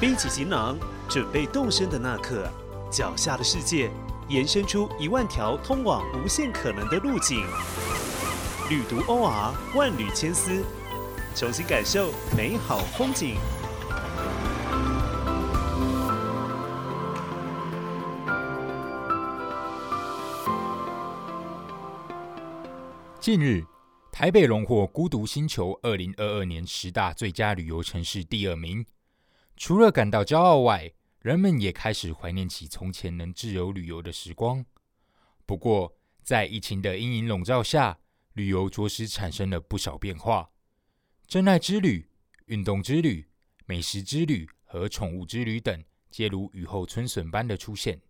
背起行囊，准备动身的那刻，脚下的世界延伸出一万条通往无限可能的路径。旅途 OR 万缕千丝，重新感受美好风景。近日，台北荣获《孤独星球》二零二二年十大最佳旅游城市第二名。除了感到骄傲外，人们也开始怀念起从前能自由旅游的时光。不过，在疫情的阴影笼罩下，旅游着实产生了不少变化。真爱之旅、运动之旅、美食之旅和宠物之旅等，皆如雨后春笋般的出现。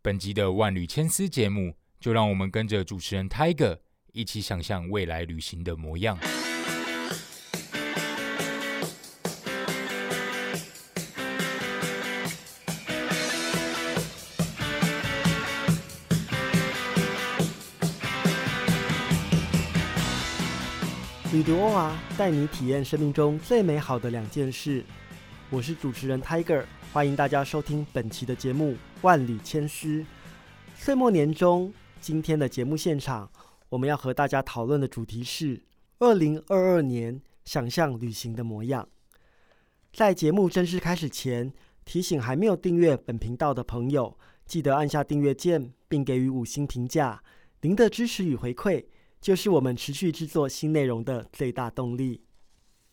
本集的万缕千丝节目，就让我们跟着主持人 Tiger。一起想象未来旅行的模样。旅途欧啊，带你体验生命中最美好的两件事。我是主持人 Tiger，欢迎大家收听本期的节目《万里千丝》。岁末年终，今天的节目现场。我们要和大家讨论的主题是二零二二年想象旅行的模样。在节目正式开始前，提醒还没有订阅本频道的朋友，记得按下订阅键，并给予五星评价。您的支持与回馈，就是我们持续制作新内容的最大动力。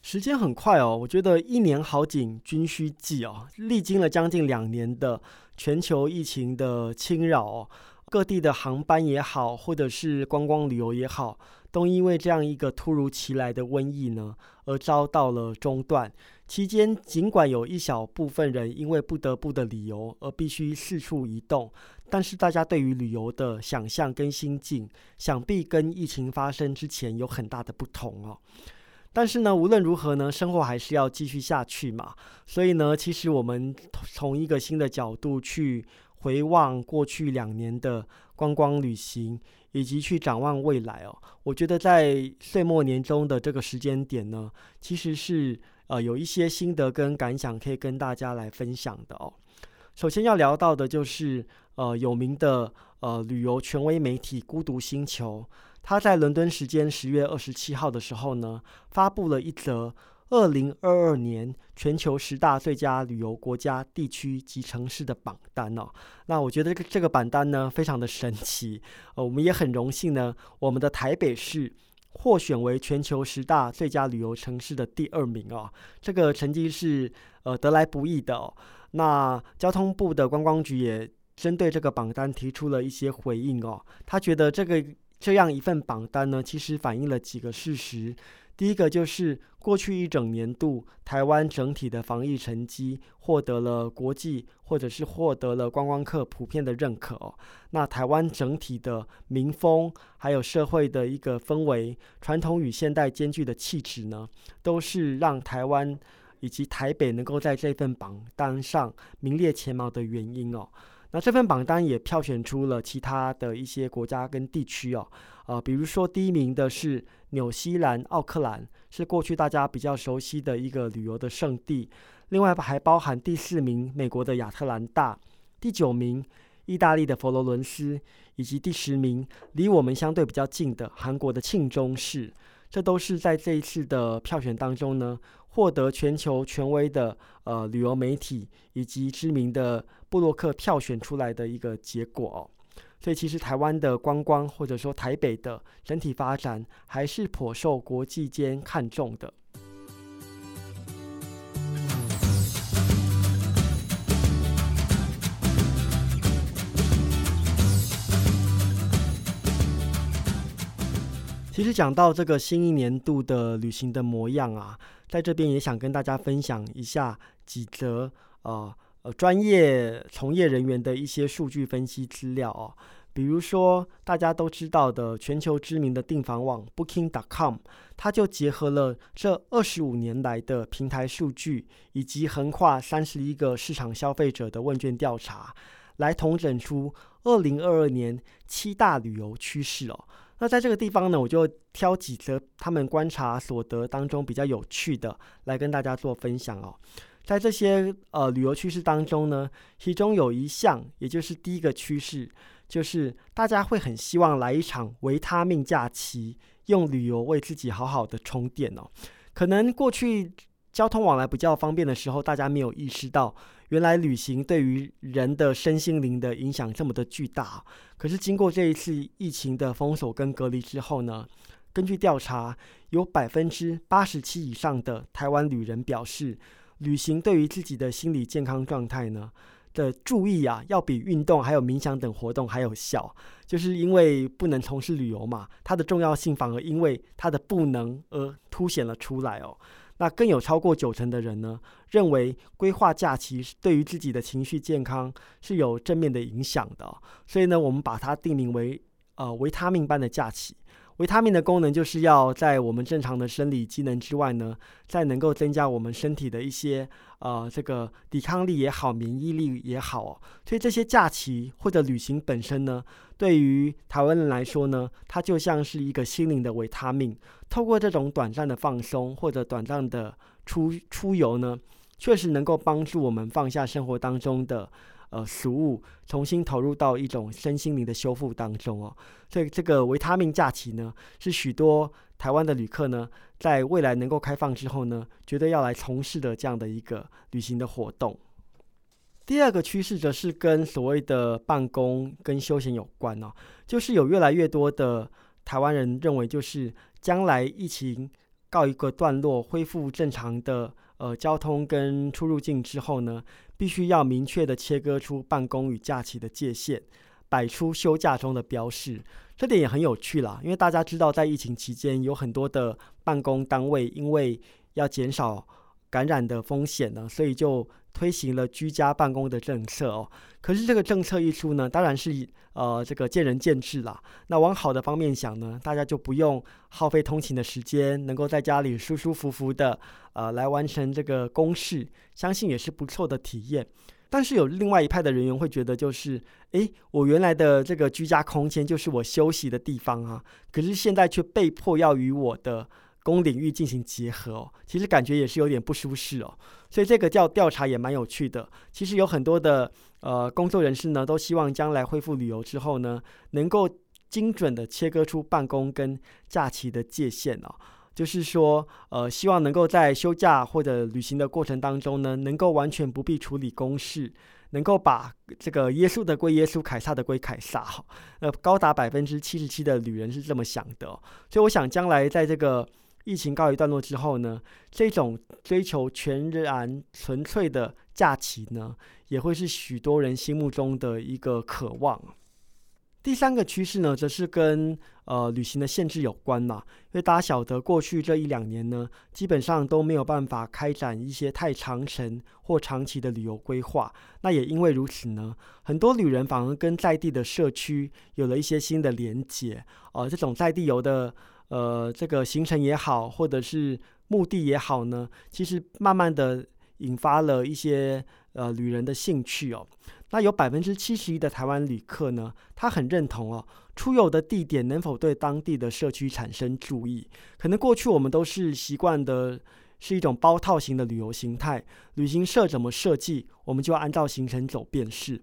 时间很快哦，我觉得一年好景均需记哦。历经了将近两年的全球疫情的侵扰。各地的航班也好，或者是观光旅游也好，都因为这样一个突如其来的瘟疫呢，而遭到了中断。期间，尽管有一小部分人因为不得不的理由而必须四处移动，但是大家对于旅游的想象跟心境，想必跟疫情发生之前有很大的不同哦。但是呢，无论如何呢，生活还是要继续下去嘛。所以呢，其实我们从一个新的角度去。回望过去两年的观光旅行，以及去展望未来哦，我觉得在岁末年终的这个时间点呢，其实是呃有一些心得跟感想可以跟大家来分享的哦。首先要聊到的就是呃有名的呃旅游权威媒体孤独星球，它在伦敦时间十月二十七号的时候呢，发布了一则。二零二二年全球十大最佳旅游国家、地区及城市的榜单哦，那我觉得这个这个榜单呢非常的神奇，呃，我们也很荣幸呢，我们的台北市获选为全球十大最佳旅游城市的第二名哦，这个成绩是呃得来不易的哦。那交通部的观光局也针对这个榜单提出了一些回应哦，他觉得这个这样一份榜单呢，其实反映了几个事实。第一个就是过去一整年度，台湾整体的防疫成绩获得了国际或者是获得了观光客普遍的认可。那台湾整体的民风，还有社会的一个氛围，传统与现代兼具的气质呢，都是让台湾以及台北能够在这份榜单上名列前茅的原因哦。那这份榜单也票选出了其他的一些国家跟地区哦，呃，比如说第一名的是纽西兰奥克兰，是过去大家比较熟悉的一个旅游的胜地。另外还包含第四名美国的亚特兰大，第九名意大利的佛罗伦斯，以及第十名离我们相对比较近的韩国的庆中市。这都是在这一次的票选当中呢，获得全球权威的呃旅游媒体以及知名的布洛克票选出来的一个结果哦。所以其实台湾的观光或者说台北的整体发展还是颇受国际间看重的。其实讲到这个新一年度的旅行的模样啊，在这边也想跟大家分享一下几则呃呃专业从业人员的一些数据分析资料哦。比如说大家都知道的全球知名的订房网 Booking.com，它就结合了这二十五年来的平台数据，以及横跨三十一个市场消费者的问卷调查，来统整出二零二二年七大旅游趋势哦。那在这个地方呢，我就挑几则他们观察所得当中比较有趣的来跟大家做分享哦。在这些呃旅游趋势当中呢，其中有一项，也就是第一个趋势，就是大家会很希望来一场维他命假期，用旅游为自己好好的充电哦。可能过去交通往来比较方便的时候，大家没有意识到，原来旅行对于人的身心灵的影响这么的巨大。可是经过这一次疫情的封锁跟隔离之后呢？根据调查，有百分之八十七以上的台湾旅人表示，旅行对于自己的心理健康状态呢的注意啊，要比运动还有冥想等活动还有效。就是因为不能从事旅游嘛，它的重要性反而因为它的不能而凸显了出来哦。那更有超过九成的人呢，认为规划假期对于自己的情绪健康是有正面的影响的。所以呢，我们把它定名为呃维他命般的假期。维他命的功能就是要在我们正常的生理机能之外呢，再能够增加我们身体的一些呃这个抵抗力也好，免疫力也好。所以这些假期或者旅行本身呢，对于台湾人来说呢，它就像是一个心灵的维他命。透过这种短暂的放松或者短暂的出出游呢，确实能够帮助我们放下生活当中的。呃，食物重新投入到一种身心灵的修复当中哦，所以这个维他命假期呢，是许多台湾的旅客呢，在未来能够开放之后呢，绝对要来从事的这样的一个旅行的活动。第二个趋势则是跟所谓的办公跟休闲有关哦，就是有越来越多的台湾人认为，就是将来疫情告一个段落，恢复正常的呃交通跟出入境之后呢。必须要明确的切割出办公与假期的界限，摆出休假中的标示。这点也很有趣啦，因为大家知道，在疫情期间，有很多的办公单位因为要减少感染的风险呢，所以就。推行了居家办公的政策哦，可是这个政策一出呢，当然是呃这个见仁见智啦。那往好的方面想呢，大家就不用耗费通勤的时间，能够在家里舒舒服服的呃来完成这个公事，相信也是不错的体验。但是有另外一派的人员会觉得，就是诶，我原来的这个居家空间就是我休息的地方啊，可是现在却被迫要与我的。公领域进行结合哦，其实感觉也是有点不舒适哦，所以这个调调查也蛮有趣的。其实有很多的呃工作人士呢，都希望将来恢复旅游之后呢，能够精准的切割出办公跟假期的界限哦，就是说呃希望能够在休假或者旅行的过程当中呢，能够完全不必处理公事，能够把这个耶稣的归耶稣，凯撒的归凯撒哈。呃，高达百分之七十七的旅人是这么想的，所以我想将来在这个。疫情告一段落之后呢，这种追求全然纯粹的假期呢，也会是许多人心目中的一个渴望。第三个趋势呢，则是跟呃旅行的限制有关嘛，因为大家晓得，过去这一两年呢，基本上都没有办法开展一些太长程或长期的旅游规划。那也因为如此呢，很多旅人反而跟在地的社区有了一些新的连结，呃，这种在地游的。呃，这个行程也好，或者是目的也好呢，其实慢慢的引发了一些呃旅人的兴趣哦。那有百分之七十一的台湾旅客呢，他很认同哦，出游的地点能否对当地的社区产生注意？可能过去我们都是习惯的是一种包套型的旅游形态，旅行社怎么设计，我们就按照行程走便是。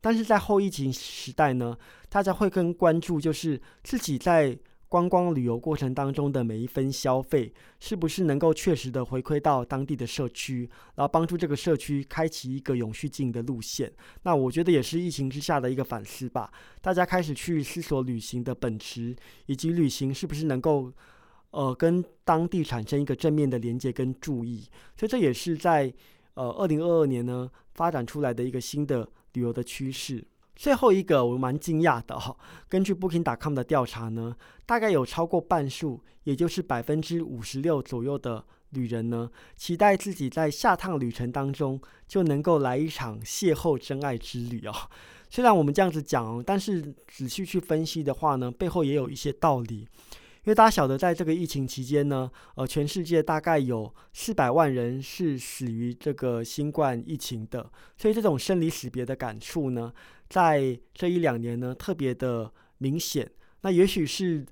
但是在后疫情时代呢，大家会更关注就是自己在。观光旅游过程当中的每一分消费，是不是能够确实的回馈到当地的社区，然后帮助这个社区开启一个永续经营的路线？那我觉得也是疫情之下的一个反思吧。大家开始去思索旅行的本质，以及旅行是不是能够，呃，跟当地产生一个正面的连接跟注意。所以这也是在呃二零二二年呢发展出来的一个新的旅游的趋势。最后一个我蛮惊讶的哈，根据 Booking.com 的调查呢，大概有超过半数，也就是百分之五十六左右的旅人呢，期待自己在下趟旅程当中就能够来一场邂逅真爱之旅哦。虽然我们这样子讲，但是仔细去分析的话呢，背后也有一些道理。因为大家晓得，在这个疫情期间呢，呃，全世界大概有四百万人是死于这个新冠疫情的，所以这种生离死别的感触呢，在这一两年呢，特别的明显。那也许是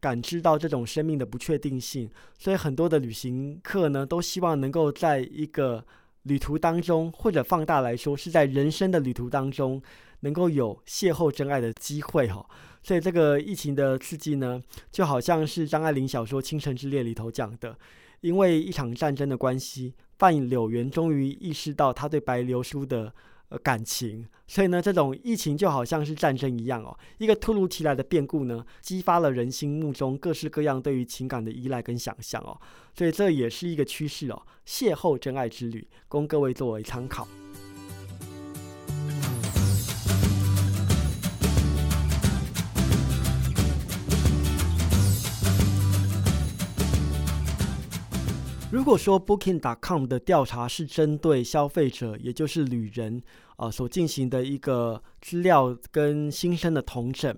感知到这种生命的不确定性，所以很多的旅行客呢，都希望能够在一个旅途当中，或者放大来说，是在人生的旅途当中，能够有邂逅真爱的机会哈。所以这个疫情的刺激呢，就好像是张爱玲小说《倾城之恋》里头讲的，因为一场战争的关系，范柳原终于意识到他对白流苏的。感情，所以呢，这种疫情就好像是战争一样哦，一个突如其来的变故呢，激发了人心目中各式各样对于情感的依赖跟想象哦，所以这也是一个趋势哦，邂逅真爱之旅，供各位作为参考。如果说 Booking.com 的调查是针对消费者，也就是旅人，呃，所进行的一个资料跟新生的同整，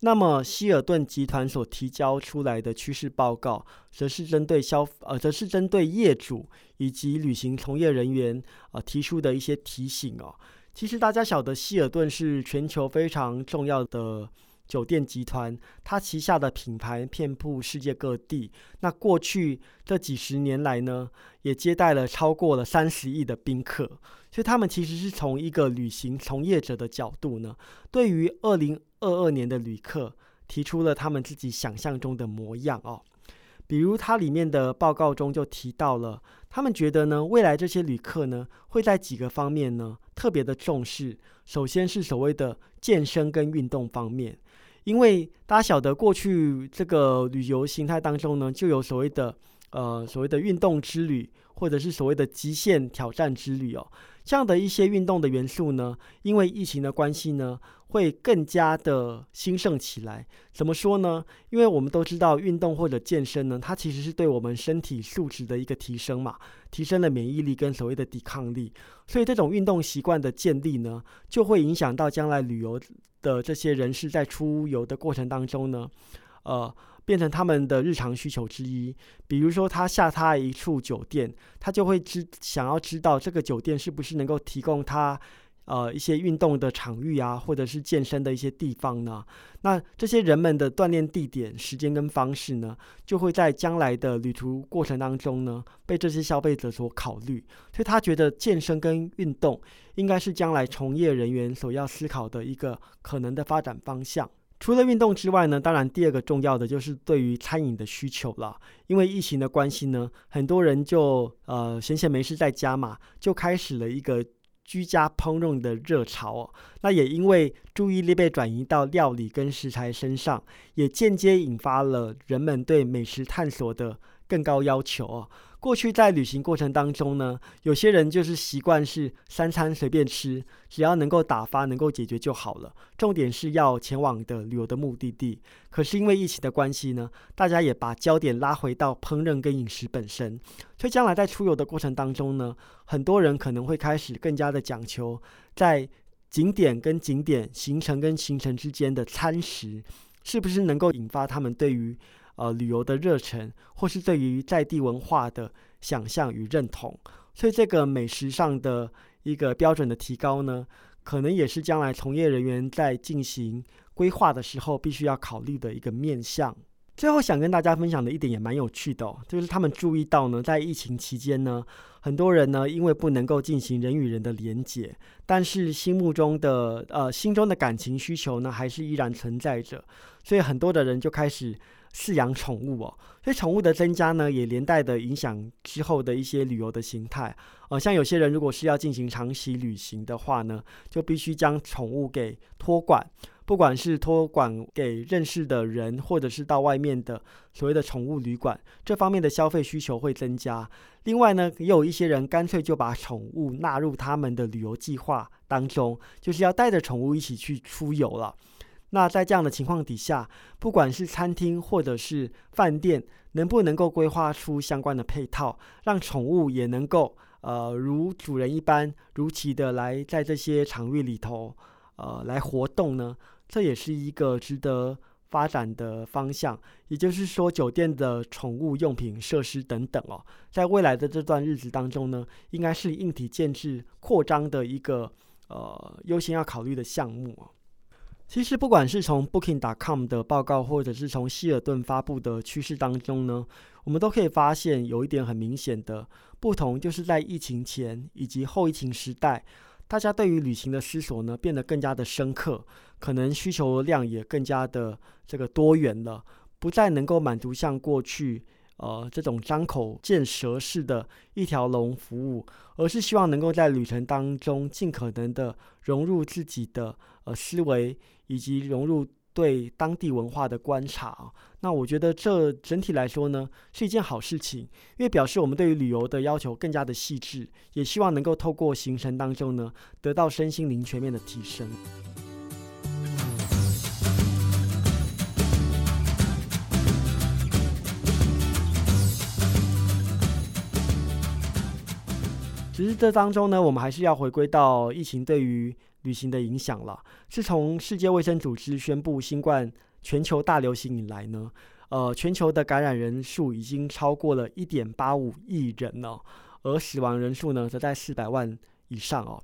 那么希尔顿集团所提交出来的趋势报告，则是针对消呃，则是针对业主以及旅行从业人员呃提出的一些提醒哦。其实大家晓得，希尔顿是全球非常重要的。酒店集团，它旗下的品牌遍布世界各地。那过去这几十年来呢，也接待了超过了三十亿的宾客。所以他们其实是从一个旅行从业者的角度呢，对于二零二二年的旅客提出了他们自己想象中的模样哦。比如它里面的报告中就提到了，他们觉得呢，未来这些旅客呢，会在几个方面呢特别的重视。首先是所谓的健身跟运动方面。因为大家晓得，过去这个旅游形态当中呢，就有所谓的呃所谓的运动之旅，或者是所谓的极限挑战之旅哦，这样的一些运动的元素呢，因为疫情的关系呢，会更加的兴盛起来。怎么说呢？因为我们都知道，运动或者健身呢，它其实是对我们身体素质的一个提升嘛，提升了免疫力跟所谓的抵抗力，所以这种运动习惯的建立呢，就会影响到将来旅游。的这些人士在出游的过程当中呢，呃，变成他们的日常需求之一。比如说，他下榻一处酒店，他就会知想要知道这个酒店是不是能够提供他。呃，一些运动的场域啊，或者是健身的一些地方呢，那这些人们的锻炼地点、时间跟方式呢，就会在将来的旅途过程当中呢，被这些消费者所考虑。所以他觉得健身跟运动应该是将来从业人员所要思考的一个可能的发展方向。除了运动之外呢，当然第二个重要的就是对于餐饮的需求了。因为疫情的关系呢，很多人就呃闲闲没事在家嘛，就开始了一个。居家烹饪的热潮哦，那也因为注意力被转移到料理跟食材身上，也间接引发了人们对美食探索的更高要求哦。过去在旅行过程当中呢，有些人就是习惯是三餐随便吃，只要能够打发、能够解决就好了。重点是要前往的旅游的目的地。可是因为疫情的关系呢，大家也把焦点拉回到烹饪跟饮食本身。所以将来在出游的过程当中呢，很多人可能会开始更加的讲求在景点跟景点、行程跟行程之间的餐食，是不是能够引发他们对于。呃，旅游的热忱，或是对于在地文化的想象与认同，所以这个美食上的一个标准的提高呢，可能也是将来从业人员在进行规划的时候必须要考虑的一个面向。最后想跟大家分享的一点也蛮有趣的，就是他们注意到呢，在疫情期间呢，很多人呢因为不能够进行人与人的连结，但是心目中的呃心中的感情需求呢，还是依然存在着，所以很多的人就开始。饲养宠物哦，所以宠物的增加呢，也连带的影响之后的一些旅游的形态。呃，像有些人如果是要进行长期旅行的话呢，就必须将宠物给托管，不管是托管给认识的人，或者是到外面的所谓的宠物旅馆，这方面的消费需求会增加。另外呢，也有一些人干脆就把宠物纳入他们的旅游计划当中，就是要带着宠物一起去出游了。那在这样的情况底下，不管是餐厅或者是饭店，能不能够规划出相关的配套，让宠物也能够呃如主人一般如期的来在这些场域里头呃来活动呢？这也是一个值得发展的方向。也就是说，酒店的宠物用品设施等等哦，在未来的这段日子当中呢，应该是硬体建制扩张的一个呃优先要考虑的项目其实，不管是从 Booking.com 的报告，或者是从希尔顿发布的趋势当中呢，我们都可以发现有一点很明显的不同，就是在疫情前以及后疫情时代，大家对于旅行的思索呢变得更加的深刻，可能需求量也更加的这个多元了，不再能够满足像过去。呃，这种张口见舌式的一条龙服务，而是希望能够在旅程当中尽可能的融入自己的呃思维，以及融入对当地文化的观察。那我觉得这整体来说呢，是一件好事情，因为表示我们对于旅游的要求更加的细致，也希望能够透过行程当中呢，得到身心灵全面的提升。只是这当中呢，我们还是要回归到疫情对于旅行的影响了。自从世界卫生组织宣布新冠全球大流行以来呢，呃，全球的感染人数已经超过了一点八五亿人了，而死亡人数呢，则在四百万以上哦。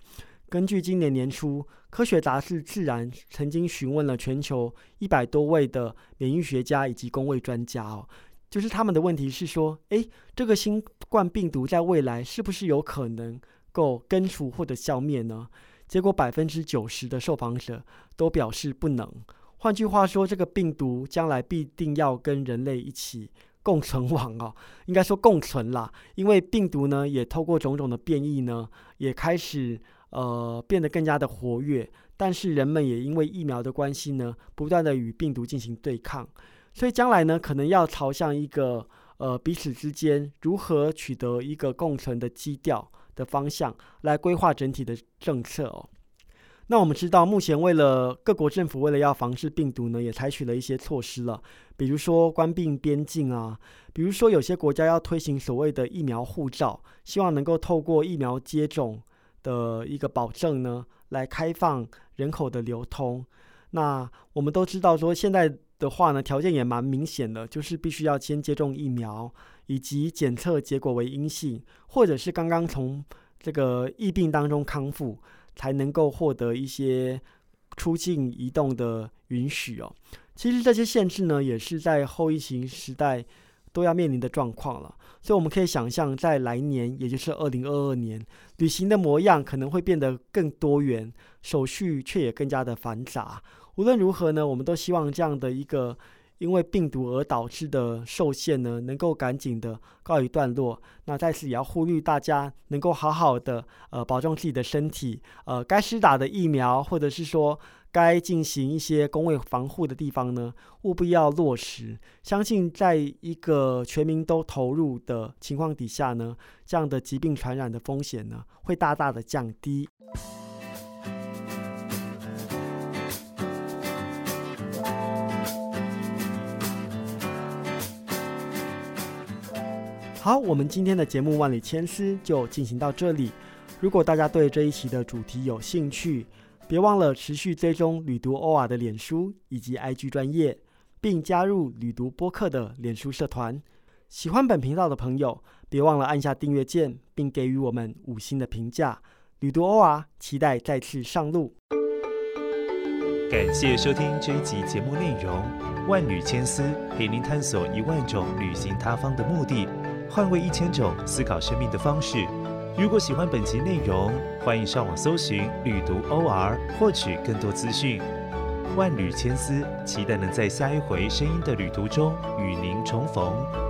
根据今年年初科学杂志《自然》曾经询问了全球一百多位的免疫学家以及公卫专家哦。就是他们的问题是说，诶，这个新冠病毒在未来是不是有可能够根除或者消灭呢？结果百分之九十的受访者都表示不能。换句话说，这个病毒将来必定要跟人类一起共存亡哦，应该说共存啦。因为病毒呢，也透过种种的变异呢，也开始呃变得更加的活跃。但是人们也因为疫苗的关系呢，不断的与病毒进行对抗。所以将来呢，可能要朝向一个呃彼此之间如何取得一个共存的基调的方向来规划整体的政策哦。那我们知道，目前为了各国政府为了要防治病毒呢，也采取了一些措施了，比如说关闭边境啊，比如说有些国家要推行所谓的疫苗护照，希望能够透过疫苗接种的一个保证呢，来开放人口的流通。那我们都知道说现在。的话呢，条件也蛮明显的，就是必须要先接种疫苗，以及检测结果为阴性，或者是刚刚从这个疫病当中康复，才能够获得一些出境移动的允许哦。其实这些限制呢，也是在后疫情时代都要面临的状况了。所以我们可以想象，在来年，也就是二零二二年，旅行的模样可能会变得更多元，手续却也更加的繁杂。无论如何呢，我们都希望这样的一个因为病毒而导致的受限呢，能够赶紧的告一段落。那在此也要呼吁大家，能够好好的呃保重自己的身体，呃该施打的疫苗，或者是说该进行一些工位防护的地方呢，务必要落实。相信在一个全民都投入的情况底下呢，这样的疾病传染的风险呢，会大大的降低。好，我们今天的节目《万里千丝》就进行到这里。如果大家对这一期的主题有兴趣，别忘了持续追踪旅读欧瓦的脸书以及 IG 专业，并加入旅读播客的脸书社团。喜欢本频道的朋友，别忘了按下订阅键，并给予我们五星的评价。旅读欧瓦，期待再次上路。感谢收听这一集节目内容，《万缕千丝》陪您探索一万种旅行他方的目的。换位一千种思考生命的方式。如果喜欢本集内容，欢迎上网搜寻“旅读 OR” 获取更多资讯。万缕千丝，期待能在下一回声音的旅途中与您重逢。